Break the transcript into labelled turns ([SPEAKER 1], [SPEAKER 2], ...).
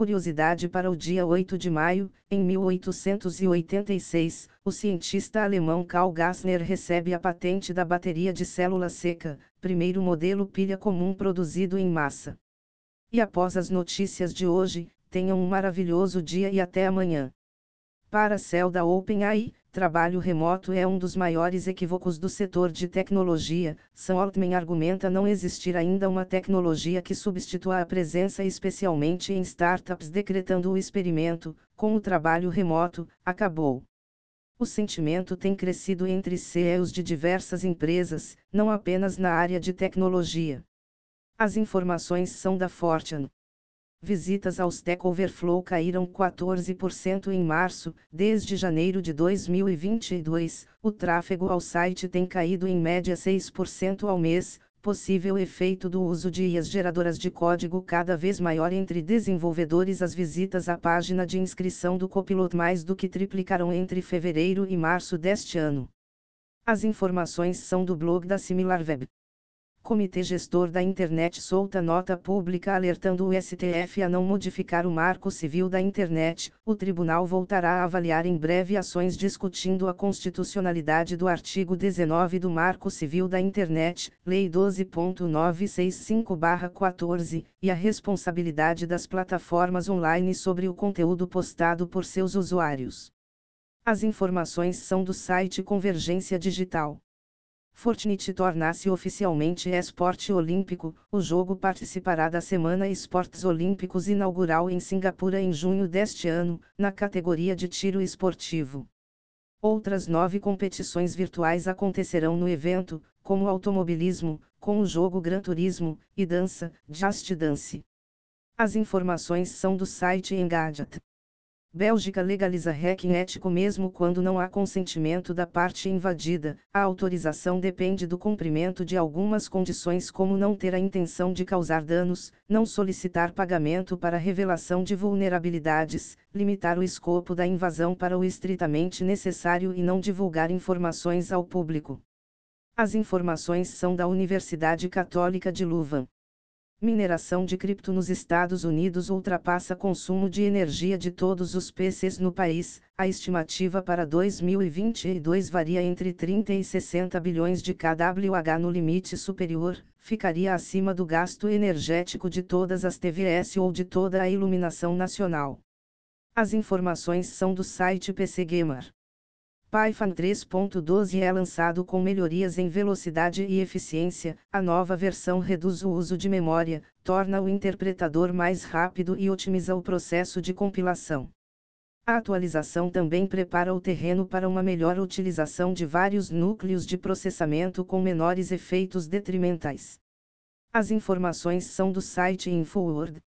[SPEAKER 1] Curiosidade para o dia 8 de maio, em 1886, o cientista alemão Karl Gassner recebe a patente da bateria de célula seca, primeiro modelo pilha comum produzido em massa. E após as notícias de hoje, tenham um maravilhoso dia e até amanhã. Para a Cell da OpenAI, trabalho remoto é um dos maiores equívocos do setor de tecnologia. Sam Altman argumenta não existir ainda uma tecnologia que substitua a presença especialmente em startups decretando o experimento, com o trabalho remoto, acabou. O sentimento tem crescido entre CEOs de diversas empresas, não apenas na área de tecnologia. As informações são da Fortune. Visitas ao Stack Overflow caíram 14% em março, desde janeiro de 2022. O tráfego ao site tem caído em média 6% ao mês, possível efeito do uso de IAs geradoras de código cada vez maior entre desenvolvedores. As visitas à página de inscrição do Copilot mais do que triplicaram entre fevereiro e março deste ano. As informações são do blog da SimilarWeb. Comitê Gestor da Internet solta nota pública alertando o STF a não modificar o Marco Civil da Internet. O tribunal voltará a avaliar em breve ações discutindo a constitucionalidade do artigo 19 do Marco Civil da Internet, Lei 12.965-14, e a responsabilidade das plataformas online sobre o conteúdo postado por seus usuários. As informações são do site Convergência Digital. Fortnite torna-se oficialmente esporte olímpico. O jogo participará da Semana Esportes Olímpicos inaugural em Singapura em junho deste ano, na categoria de tiro esportivo. Outras nove competições virtuais acontecerão no evento, como automobilismo, com o jogo Gran Turismo, e dança, Just Dance. As informações são do site Engadget. Bélgica legaliza hacking ético mesmo quando não há consentimento da parte invadida. A autorização depende do cumprimento de algumas condições, como não ter a intenção de causar danos, não solicitar pagamento para revelação de vulnerabilidades, limitar o escopo da invasão para o estritamente necessário e não divulgar informações ao público. As informações são da Universidade Católica de Louvain. Mineração de cripto nos Estados Unidos ultrapassa consumo de energia de todos os PCs no país. A estimativa para 2022 varia entre 30 e 60 bilhões de kWh no limite superior, ficaria acima do gasto energético de todas as TVS ou de toda a iluminação nacional. As informações são do site PC Gamer. Python 3.12 é lançado com melhorias em velocidade e eficiência. A nova versão reduz o uso de memória, torna o interpretador mais rápido e otimiza o processo de compilação. A atualização também prepara o terreno para uma melhor utilização de vários núcleos de processamento com menores efeitos detrimentais. As informações são do site InfoWord.